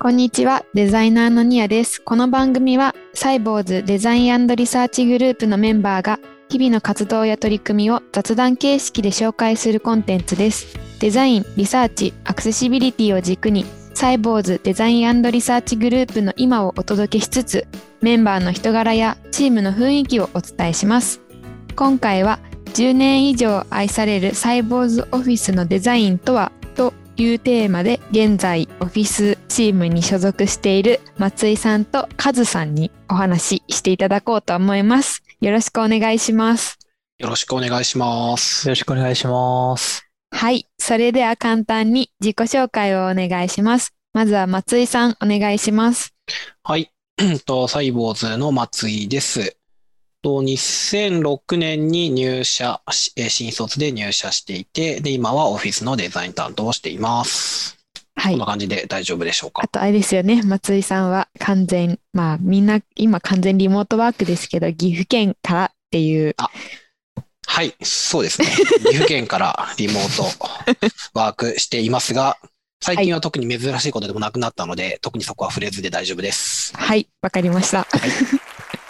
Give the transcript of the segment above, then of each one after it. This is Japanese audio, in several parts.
こんにちは、デザイナーのニアです。この番組は、サイボウズデザインリサーチグループのメンバーが、日々の活動や取り組みを雑談形式で紹介するコンテンツです。デザイン、リサーチ、アクセシビリティを軸に、サイボウズデザインリサーチグループの今をお届けしつつ、メンバーの人柄やチームの雰囲気をお伝えします。今回は、10年以上愛されるサイボウズオフィスのデザインとはいうテーマで現在オフィスチームに所属している松井さんとカズさんにお話ししていただこうと思います。よろしくお願いします。よろしくお願いします。よろしくお願いします。はい、それでは簡単に自己紹介をお願いします。まずは松井さんお願いします。はい。とサイボーズの松井です。と2006年に入社新卒で入社していて、で、今はオフィスのデザイン担当をしています。はいこんな。感じで大丈夫でしょうか？あ。とあれですよね、松井さんは完全、まあみんな今完全リモートワークですけど、岐阜県からっていう、はい、そうですね。岐阜県からリモートワークしていますが、最近は特に珍しいことでもなくなったので、特にそこは触れずで大丈夫です。はい、わかりました。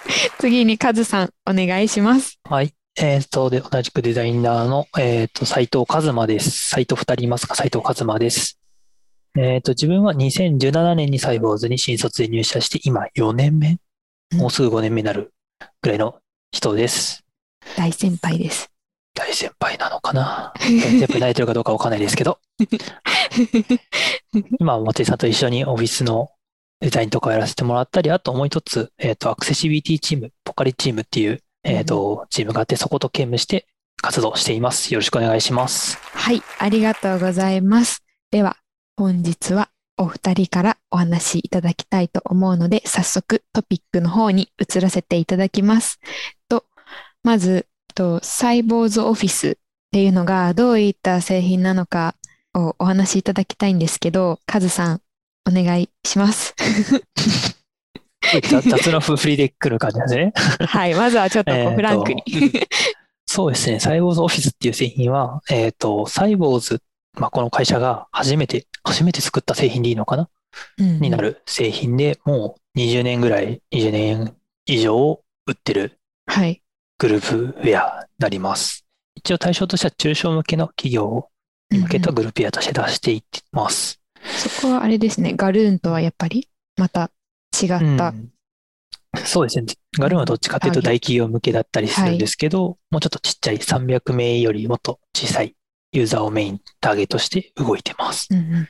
次にカズさんお願いします。はい。えっと、で、同じくデザイナーの、えっと、斉藤和馬です。斉藤二人いますか？斉藤和馬です。えっと、自分は2017年にサイボーズに新卒で入社して、今4年目？うんもうすぐ5年目になるぐらいの人です。大先輩です。大先輩なのかな？大先輩になれてるかどうかわかんないですけど、今は松井さんと一緒にオフィスのデザインとかをやらせてもらったり、あともう一つ、えっと、アクセシビリティチーム、ポカリチームっていう、えっと、チームがあって、そこと兼務して活動しています。よろしくお願いします。はい、ありがとうございます。では、本日はお二人からお話しいただきたいと思うので、早速トピックの方に移らせていただきます。と、まず、とサイボーズオフィスっていうのがどういった製品なのかをお話しいただきたいんですけど、カズさん、お願いします。雑 雑な振りで来る感じですね。はい、まずはちょっと フランクに。そうですね。サイボーズオフィスっていう製品は、えっと、サイボーズ、まあ、この会社が初めて、初めて作った製品でいいのかな？うんになる製品で、もう20年ぐらい、20年以上売ってるはい。グループウェアになります。一応対象としては中小向けの企業に向けたグループウェアとして出していってます。そこはあれですね、ガルーンとはやっぱりまた違った。うんそうですね。ガルーンはどっちかというと大企業向けだったりするんですけど、もうちょっとちっちゃい300名よりもっと小さいユーザーをメインターゲットして動いてます。うんうん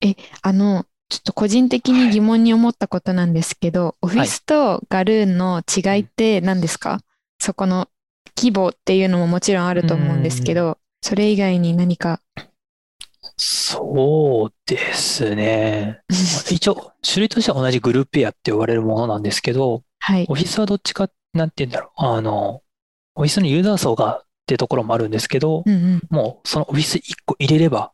え、あの、ちょっと個人的に疑問に思ったことなんですけど、オフィスとガルーンの違いって何ですか？そこの規模っていうのももちろんあると思うんですけど、それ以外に何か。そうですね。一応、種類としては同じグループウェアって呼ばれるものなんですけど、はいオ。フィスはどっちか、なんて言うんだろう。あの、オフィスのユーザー層がってところもあるんですけど、うんうん。もうそのオフィス1個入れれば、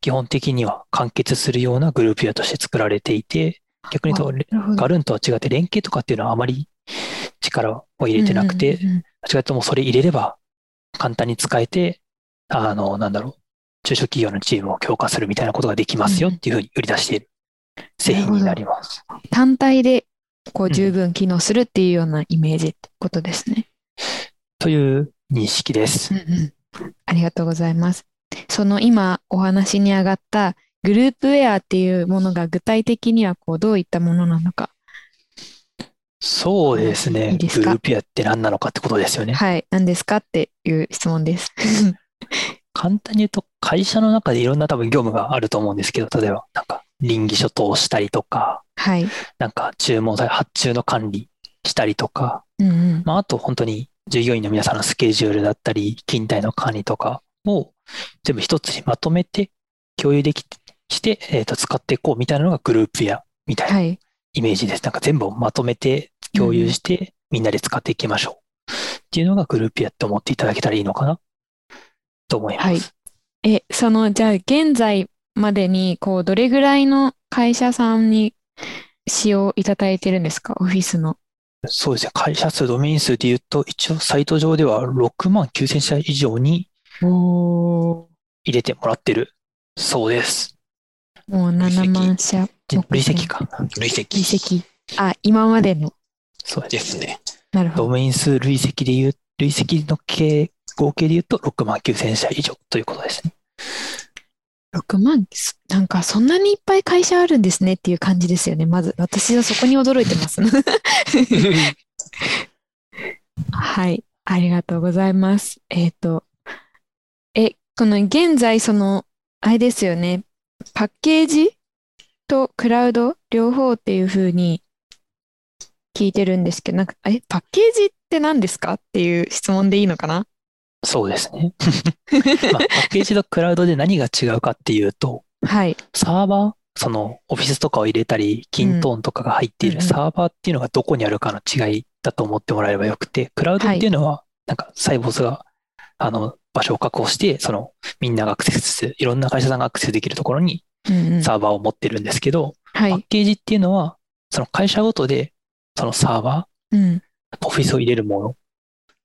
基本的には完結するようなグループウェアとして作られていて、逆にと。ガルーンとは違って連携とかっていうのはあまり力を入れてなくて、うんうんうんどっちかというともうそれ入れれば簡単に使えて、あの、なんだろう、中小企業のチームを強化するみたいなことができますよっていうふうに売り出している製品になります。単体でこううん十分機能するっていうようなイメージってことですね。という認識です。うんうんありがとうございます。その今お話に上がったグループウェアっていうものが具体的にはこうどういったものなのか。そうですいね。いですか？グループウェアって何なのかってことですよね。はい、何ですか？っていう質問です。簡単に言うと、会社の中でいろんな多分業務があると思うんですけど、例えば、なんか、臨議書通したりとか、はい。なんか、注文さ発注の管理したりとか、うんうん。まあ、あと本当に従業員の皆さんのスケジュールだったり、勤怠の管理とかを全部一つにまとめて共有できして、えっと、使っていこうみたいなのがグループやみたいなはい。イメージです。なんか全部をまとめて共有してみんなで使っていきましょう。っていうのがグループやって思っていただけたらいいのかなと思います。はいえ、その、じゃあ現在までにこうどれぐらいの会社さんに使用いただいてるんですか？オフィスの。そうですね。会社数、ドメイン数で言うと、一応サイト上では6万9000社以上に。入れてもらってるそうです。もう7万社。累積か。累積累積。あ、今までの。そうですね。なるほど。ドメイン数累積で言う、累積の計、合計で言うと6万9000社以上ということですね。6万、すなんかそんなにいっぱい会社あるんですねっていう感じですよね。まず、私はそこに驚いてます。はい、ありがとうございます。えっと、え、この現在、その、あれですよね、パッケージとクラウド両方っていうふうに聞いてるんですけど、なんか、え、パッケージって何ですかっていう質問でいいのかなそうですね。まあ、パッケージとクラウドで何が違うかっていうと、はい、サーバー、そのオフィスとかを入れたり、キントーンとかが入っているサーバーっていうのがどこにあるかの違いだと思ってもらえればよくて、クラウドっていうのは、なんかサイボーズが、あの、場所を確保して、その、みんながアクセスする、いろんな会社さんがアクセスできるところにサーバーを持ってるんですけど、はい、パッケージっていうのは、その会社ごとで、そのサーバうん、ー、オフィスを入れるもの、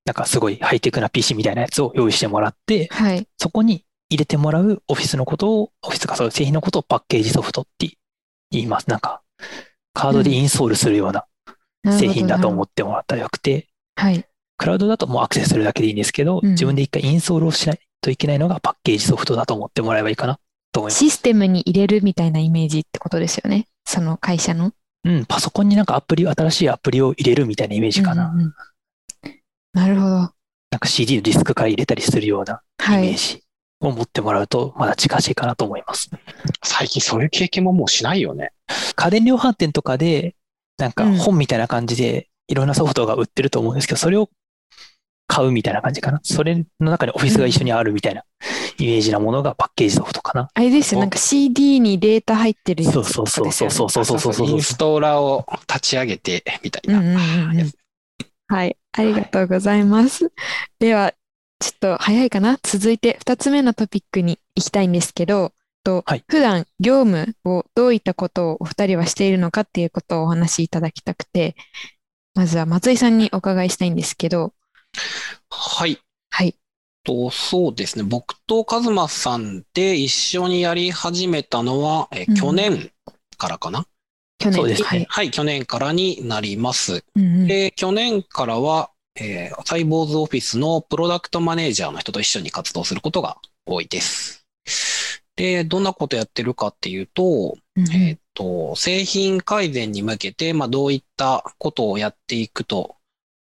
なんかすごいハイテクな PC みたいなやつを用意してもらって、はい、そこに入れてもらうオフィスのことを、オフィスがそういう製品のことをパッケージソフトって言います。なんか、カードでインストールするような製品だと思っってもらったらよくて、はい、クラウドだともうアクセスするだけでいいんですけど、うん自分で一回インストールをしないといけないのがパッケージソフトだと思ってもらえばいいかなと思います。システムに入れるみたいなイメージってことですよね。その会社の。うん、パソコンになんかアプリ、新しいアプリを入れるみたいなイメージかな。うんうんうんなるほど。なんか CD のディスクから入れたりするようなはい。イメージを持ってもらうと、まだ近しいかなと思います。最近そういう経験ももうしないよね。家電量販店とかで、なんかうん本みたいな感じで、いろんなソフトが売ってると思うんですけど、それを買うみたいな感じかな。それの中にオフィスが一緒にあるみたいなイメージなものがパッケージソフトかな。あれですよ。おなんか CD にデータ入ってるやつそうそうそうそうそうそうそうそうそうインストーラーを立ち上げてみたいな。うんうんうんうんはい。ありがとうございます。では、ちょっと早いかな？続いて2つ目のトピックに行きたいんですけど、とはい普段業務をどういったことをお二人はしているのかっていうことをお話しいただきたくて、まずは松井さんにお伺いしたいんですけど、はい。はい。と、そうですね。僕とカズマさんで一緒にやり始めたのは、えうん去年からかな、去年そうですねはい。はい、去年からになります。うんうんで、去年からは、えーサイボーズオフィスのプロダクトマネージャーの人と一緒に活動することが多いです。で、どんなことやってるかっていうと、うんうんえっと、製品改善に向けて、まあ、どういったことをやっていくと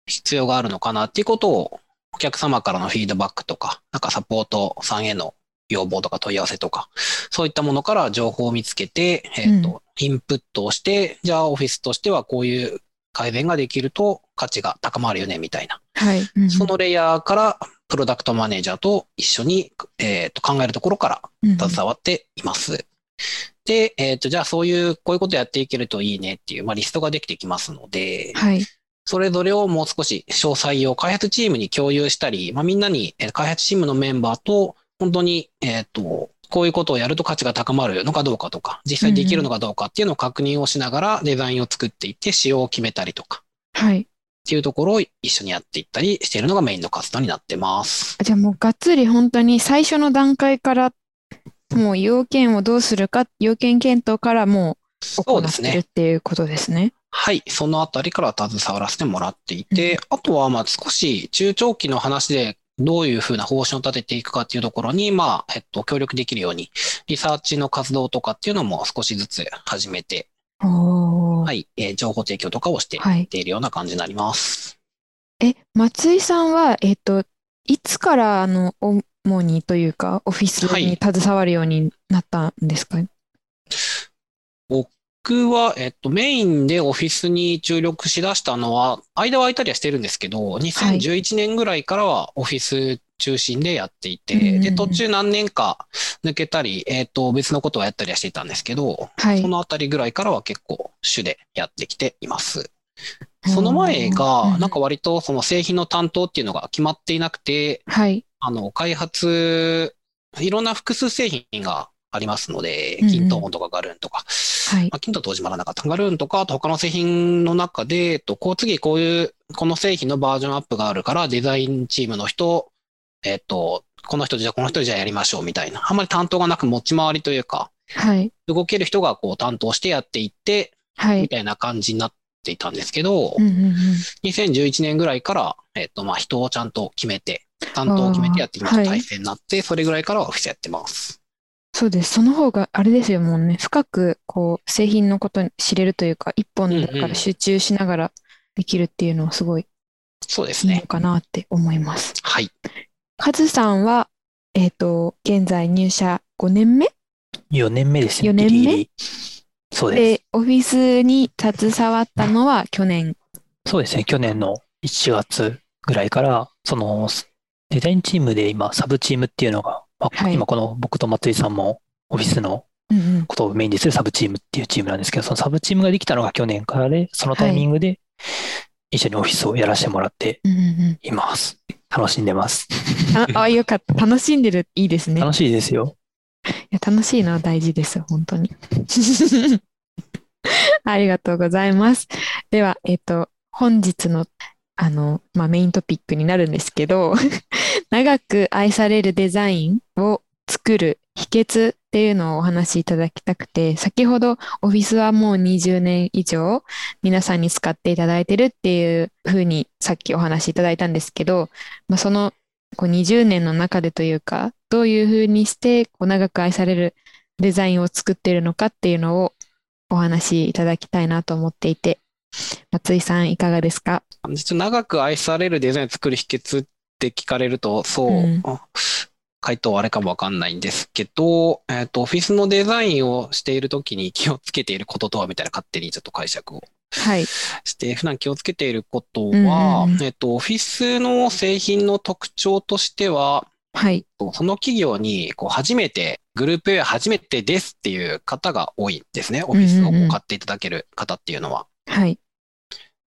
必要があるのかなっていうことを、お客様からのフィードバックとか、なんかサポートさんへの要望とか問い合わせとか、そういったものから情報を見つけて、えっと、インプットをして、じゃあオフィスとしてはこういう改善ができると価値が高まるよね、みたいな。はい。うんうんそのレイヤーから、プロダクトマネージャーと一緒に、えっと考えるところからうんうん携わっています。で、えっ、と、じゃあそういう、こういうことやっていけるといいねっていう、まあ、リストができてきますので、はい。それぞれをもう少し詳細を開発チームに共有したり、まあ、みんなに、えー開発チームのメンバーと、本当に、えっ、と、こういうことをやると価値が高まるのかどうかとか、実際できるのかどうかっていうのを確認をしながらデザインを作っていって、仕様を決めたりとか、はい。っていうところを一緒にやっていったりしているのがメインの活動になってます。じゃあもうがっつり本当に最初の段階から、もう要件をどうするか、要件検討からもう行そうですねってるっていうことですね。はい、そのあたりから携わらせてもらっていて、あとはまあ少し中長期の話でどういうふうな方針を立てていくかっていうところに、まあ、えっと、協力できるように、リサーチの活動とかっていうのも少しずつ始めて、はい、えー情報提供とかをしてはいいっているような感じになります。え、松井さんは、えっと、いつから、あの、主にというか、オフィスに携わるようになったんですか？僕は、えっと、メインでオフィスに注力しだしたのは、間は空いたりはしてるんですけど、2011年ぐらいからはオフィス中心でやっていて、うんうんうんで、途中何年か抜けたり、えっと、別のことをやったりはしていたんですけど、はいそ。のあたりぐらいからは結構主でやってきています。その前が、なんか割とその製品の担当っていうのが決まっていなくて、はい。あの、開発、いろんな複数製品がありますので、キントーンとかガルーンとか、はいまあ、キントーン当時まだなかったガルーンとか、あと他の製品の中で、えっと、こう次こういう、この製品のバージョンアップがあるから、デザインチームの人、えっと、この人じゃこの人じゃやりましょうみたいな。あんまり担当がなく持ち回りというか、はい。動ける人がこう担当してやっていって、はい。みたいな感じになっていたんですけど、うんうんうん。2011年ぐらいから、えっと、まあ、人をちゃんと決めて、担当を決めてやっていきましょうあーはい体制になって、それぐらいからはオフィスやってます。そうです。その方があれですよ、もうね、深くこう製品のことに知れるというか、一本だうんうんから集中しながらできるっていうのはすごいそうですね。いいのかなって思います。はい。カズさんは、えっと、現在入社5年目？4年目ですね。4年目？ギリギリそうです。で、オフィスに携わったのは去年。そうですね。去年の1月ぐらいから、その、デザインチームで今、サブチームっていうのが、まあはい今この僕と松井さんもオフィスの。ことをメインにするサブチームっていうチームなんですけど、そのサブチームができたのが去年からで、そのタイミングで一緒にオフィスをやらせてもらってうんうんうんいます。楽しんでます。あ、あ、よかった。楽しんでる。いいですね。楽しいですよ。いや楽しいのは大事です、本当に。ありがとうございます。では、えっと、本日の、あの、まあ、メイントピックになるんですけど、長く愛されるデザインを作る秘訣っていうのをお話しいただきたくて、先ほどオフィスはもう20年以上皆さんに使っていただいてるっていうふうにさっきお話しいただいたんですけど、まあ、そのこう20年の中でというか、どういうふうにしてこう長く愛されるデザインを作っているのかっていうのをお話しいただきたいなと思っていて、松井さんいかがですか？長く愛されるデザインを作る秘訣って聞かれると、そう、うんあ回答あれかもわかんないんですけど、えっと、オフィスのデザインをしているときに気をつけていることとはみたいな勝手にちょっと解釈をはい。して、普段気をつけていることうんはうんうん、えっと、オフィスの製品の特徴としては、はい。その企業にこう初めて、グループウェア初めてですっていう方が多いんですね。オフィスをこう買っていただける方っていうのは。はい。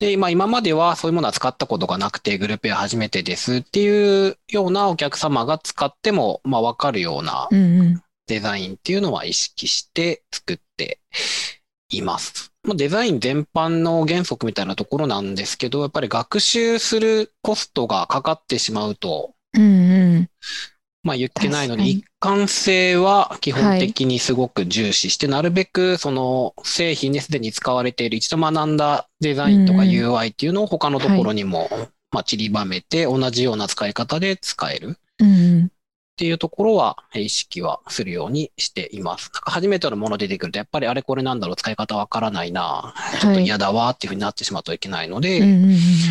で、まあ今まではそういうものは使ったことがなくて、グループウェア初めてですっていうようなお客様が使っても、まあわかるような。デザインっていうのは意識して作っています。もうデザイン全般の原則みたいなところなんですけど、やっぱり学習するコストがかかってしまうと、うんうん。まあ言ってないので、一貫性は基本的にすごく重視して、なるべくその製品ですでに使われている一度学んだデザインとか UI っていうのを他のところにも、まあ散りばめて同じような使い方で使える。っていうところはえー意識はするようにしています。なんか初めてのもの出てくると、やっぱりあれこれなんだろう、使い方わからないな、ちょっと嫌だわっていうふうになってしまうといけないので。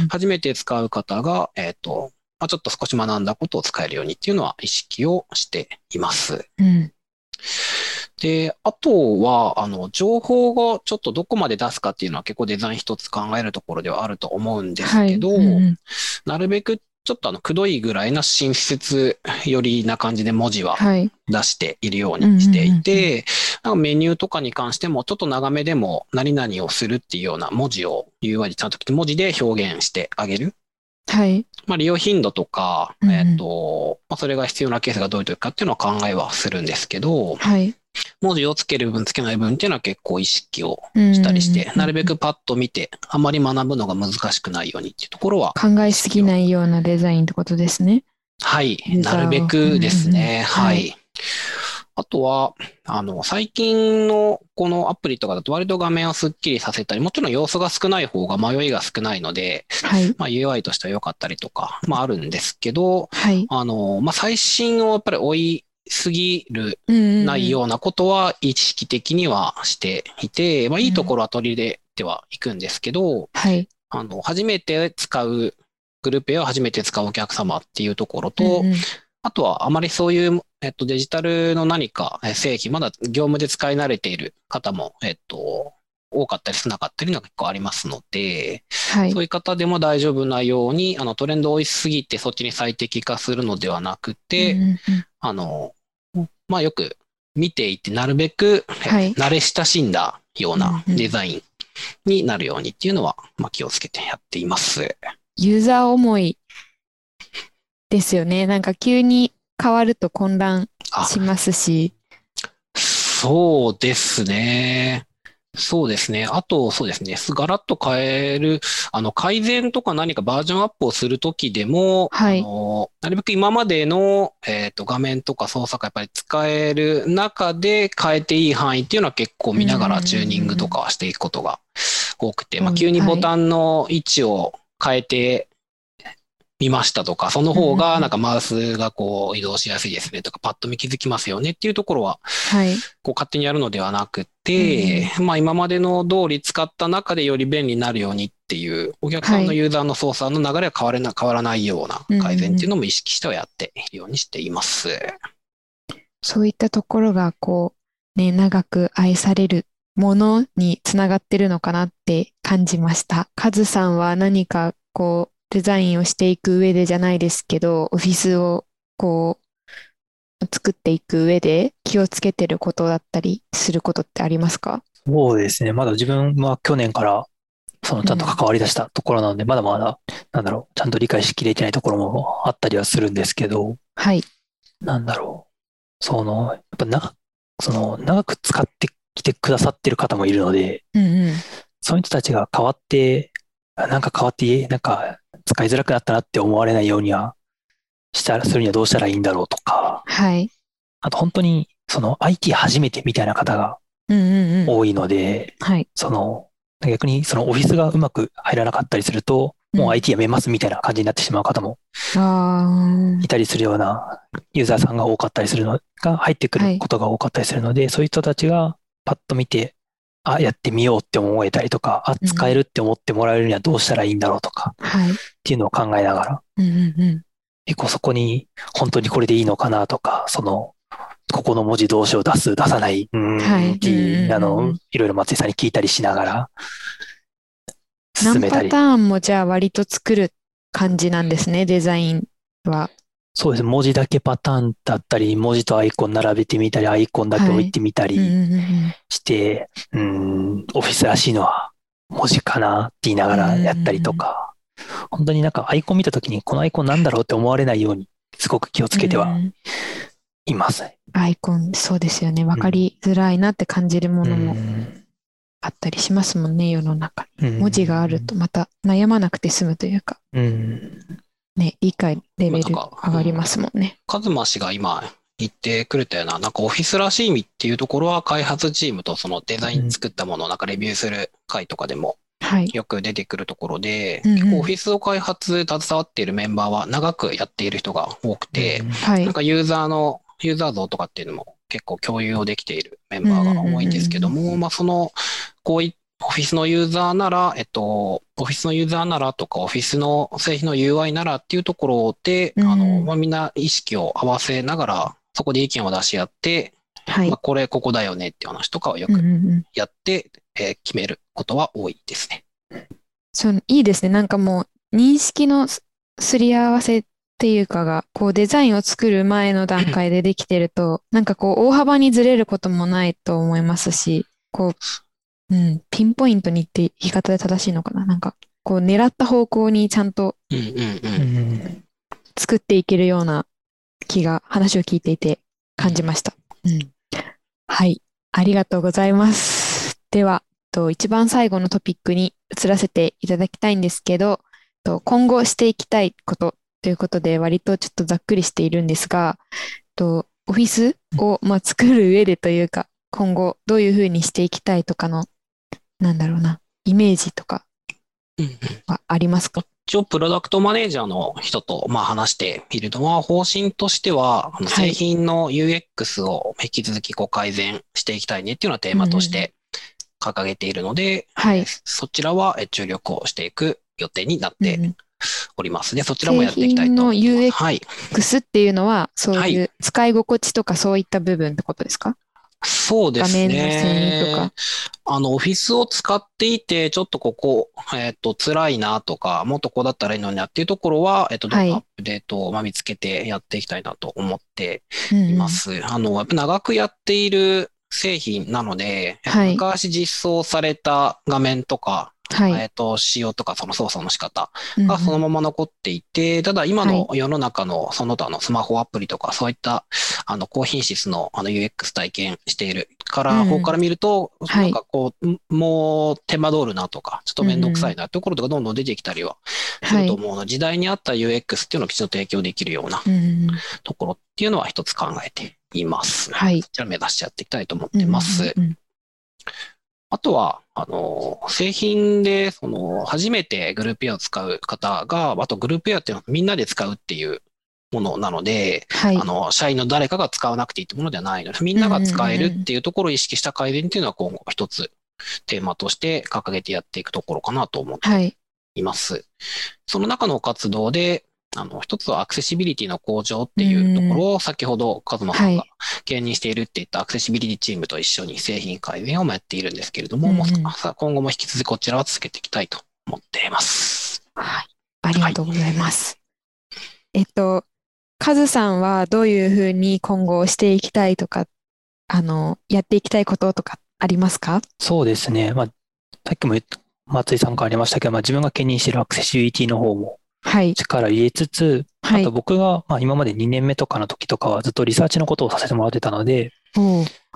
初めて使う方が、えっ、と、まあ、ちょっと少し学んだことを使えるようにっていうのは意識をしています。うん。で、あとは、あの、情報をちょっとどこまで出すかっていうのは結構デザイン一つ考えるところではあると思うんですはい。けど、うんうんなるべくちょっとあの、くどいぐらいな親切寄りな感じで文字ははい。出しているようにしていて、メニューとかに関してもちょっと長めでも何々をするっていうような文字を UI でちゃんと文字で表現してあげる。はい。まあ、利用頻度とか、うんうんえっ、と、まあ、それが必要なケースがどういう時かっていうのは考えはするんですけど、はい。文字をつける分つけない分っていうのは結構意識をししたりして、なるべくパッと見て、あまり学ぶのが難しくないようにっていうところは、考えすぎないようなデザインってことですね。はい、なるべくですね。うんうんうんはい。あとは、あの、最近のこのアプリとかだと割と画面をスッキリさせたり、もちろん要素が少ない方が迷いが少ないので、はい。まあ UI としては良かったりとか、まああるんですけど、はい。あの、まあ最新をやっぱり追いすぎるないようなことは意識的にはしていて、まあいいところは取り入れてはいくんですけど、はい。あの、初めて使う、グループ A を初めて使うお客様っていうところと、うんうんあとはあまりそういう、えっと、デジタルの何かえ製品、まだ業務で使い慣れている方も、えっと、多かったり少なかったりのが結構ありますので、はいそう。いう方でも大丈夫なように、あの、トレンドを追いすぎてそっちに最適化するのではなくて、うんうんうんあの、まあ、よく見ていて、なるべく、えはい慣れ親しんだようなデザインになるようにっていうのは、まあ、気をつけてやっています。ユーザー思いですよね。なんか急に変わると混乱あ、しますし。そうですね。そうですね。あと、そうですね。ガラッと変える、あの、改善とか何かバージョンアップをするときでも、はいあの、なるべく今までの、えっと、画面とか操作がやっぱり使える中で変えていい範囲っていうのは結構見ながらチューニングとかはしていくことが多くて、まあ、うん急にボタンの位置を変えてみましたとか、その方がなんかマウスがこう移動しやすいですねとか、パッと見気づきますよねっていうところは、はい。こう勝手にやるのではなくて、まあ今までの通り使った中でより便利になるようにっていう、お客さんのはいユーザーの操作の流れは変われな変わらないような改善っていうのも意識してはやっているようにしています。そういったところが、こう、ね、長く愛されるものにつながってるのかなって感じました。カズさんは何か、こう、デザインをしていく上でじゃないですけど、オフィスを、こう、作っていく上で気をつけてることだったりすることってありますか？そうですね。まだ自分は去年から、そのちゃんと関わり出したところなので、まだまだ、なんだろう、ちゃんと理解しきれてないところもあったりはするんですけど、はい。なんだろう。その、やっぱな、その、長く使ってきてくださってる方もいるので、うんうん。そういう人たちが変わって、あなんか変わって、なんか使いづらくなったなって思われないようには、したら、するにはどうしたらいいんだろうとか、はい。あと本当に、その IT 初めてみたいな方がうんうんうん。多いので、はい。その、逆にそのオフィスがうまく入らなかったりすると、もううん IT やめますみたいな感じになってしまう方もあいたりするようなユーザーさんが多かったりするのが入ってくはいることが多かったりするので、そういう人たちがパッと見て、あ、やってみようって思えたりとか、あ、うん使えるって思ってもらえるにはどうしたらいいんだろうとかあ。はい。っていうのを考えながら、うんうんうん。結構そこに本当にこれでいいのかなとか、その、ここの文字どうしよう出す、出さない、うーはいんっていうう、んあの、いろいろ松井さんに聞いたりしながら、進何めたり。パターンもじゃあ割と作る感じなんですね、デザインは。そうですね。文字だけパターンだったり、文字とアイコン並べてみたり、アイコンだけ置いてみたりして、うーん、オフィスらしいのは文字かなって言いながらやったりとか、本当になんかアイコン見たときにこのアイコンなんだろうって思われないようにすごく気をつけてはうんいますね。アイコン、そうですよね。わかりづらいなって感じるものもうんあったりしますもんね、世の中に。うん文字があるとまた悩まなくて済むというか、うん。ね、理解レベルなんか上がりますもんね。カズマ氏が今言ってくれたような、なんかオフィスらしい意味っていうところは開発チームとそのデザイン作ったものをなんかレビューする回とかでもはい。よく出てくるところで、うんうん結構オフィスを開発携わっているメンバーは長くやっている人が多くて、はいなん。かユーザーの、ユーザー像とかっていうのも結構共有をできているメンバーが多いんですけどうんうんも、まあその、こういオフィスのユーザーなら、えっと、オフィスのユーザーならとか、オフィスの製品の UI ならっていうところで、うんあの、まあ、みんな意識を合わせながら、そこで意見を出し合って、はいまあ、。これ、ここだよねっていう話とかをようんうくんうんやって、えー決めることは多いですね。そう、いいですね。なんかもう認識のすすり合わせっていうかが、こうデザインを作る前の段階でできてると、なんかこう大幅にずれることもないと思いますし、こう、うん、ピンポイントにって言い方で正しいのかな？なんか、こう狙った方向にちゃんと。作っていけるような気が話を聞いていて感じました。うん。はい。ありがとうございます。では、と一番最後のトピックに移らせていただきたいんですけど、と今後していきたいことということで割とちょっとざっくりしているんですが、とオフィスを、まあ、作る上でというか、今後どういうふうにしていきたいとかの、なんだろうな、イメージとかうんうん。はありますか？一応、プロダクトマネージャーの人と、まあ、話しているのは、方針としては、製品の UX を引き続きこう改善していきたいねっていうのはテーマとして掲げているので、はい。そちらはえ注力をしていく予定になっうんております。ね。そちらもやっていきたいと UX っていうのは、そうはい。いう使い心地とかそういった部分ってことですか？そうです画面の遷移とかね。あの、オフィスを使っていて、ちょっとここ、えっと、辛いなとか、もっとこうだったらいいのになっていうところは、えっと、どんはいどんアップデートをまあ見つけてやっていきたいなと思ってうんいます。あの、やっぱ長くやっている製品なので、はい昔実装された画面とか、はい。えっ、と、仕様とかその操作の仕方うんがそのまま残っていて、ただ今のは世の中のその他のスマホアプリとかそういったあの高品質のあの UX 体験しているから、うん方から見ると、はいなんかこう、もう手間取るなとか、ちょっとめんどくさいなところとかどんどん出てきたりはすはい。ると思うので、時代に合った UX っていうのをきちんと提供できるようなうんところっていうのは一つ考えています。はい。じゃあ目指してやっていきたいと思ってます。うんうんあとは、あの、製品で、その、初めてグループエアを使う方が、あとグループエアっていうのはみんなで使うっていうものなので、はいあ。の、社員の誰かが使わなくていいってものではないので、みんなが使えるっていうところを意識した改善っていうのは今後一つテーマとして掲げてやっていくところかなと思ってはい。います。その中の活動で、あの、一つはアクセシビリティの向上っていうところを、先ほどカズマさんがはい兼任しているって言ったアクセシビリティチームと一緒に製品改善をやっているんですけれども、も今後も引き続きこちらは続けていきたいと思っています。はい。ありがとうございます。えっと、カズさんはどういうふうに今後していきたいとか、あの、やっていきたいこととかありますか？そうですね。まあ、さっきも松井さんからありましたけど、まあ、自分が兼任しているアクセシビリティの方もはい。力入れつつ、はい。あと。僕が、まあ、今まで2年目とかの時とかはずっとリサーチのことをさせてもらってたので、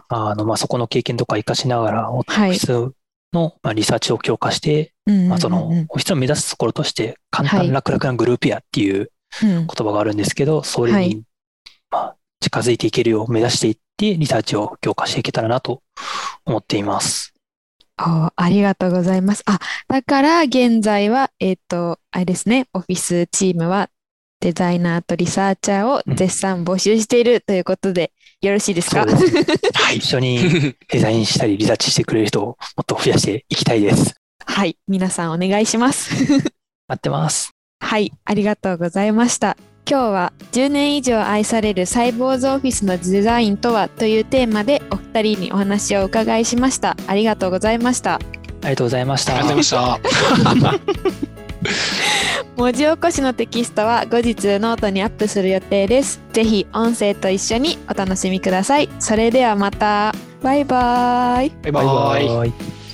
あの、まあ、そこの経験とか活かしながら、オフはいィスの、まあ、リサーチを強化して、まあ、その、オフィスを目指すところとして、簡はい。単楽々なグループやっていううん。言葉があるんですけど、それはい。に、まあ、近づいていけるよう目指していって、リサーチを強化していけたらなと思っています。おありがとうございます。あ、だから現在は、えっと、あれですね、オフィスチームはデザイナーとリサーチャーを絶賛募集しているということで、よろしいですか？そう はい。一緒にデザインしたり、リサーチしてくれる人をもっと増やしていきたいです。はい、皆さんお願いします。待ってます。はい、ありがとうございました。今日は10年以上愛されるサイボウズオフィスのデザインとはというテーマでお二人にお話をお伺いしました。ありがとうございました。ありがとうございました。ありがとうございました。文字起こしのテキストは後日ノートにアップする予定です。ぜひ音声と一緒にお楽しみください。それではまた。バイバイ。バイバイ。バイバイ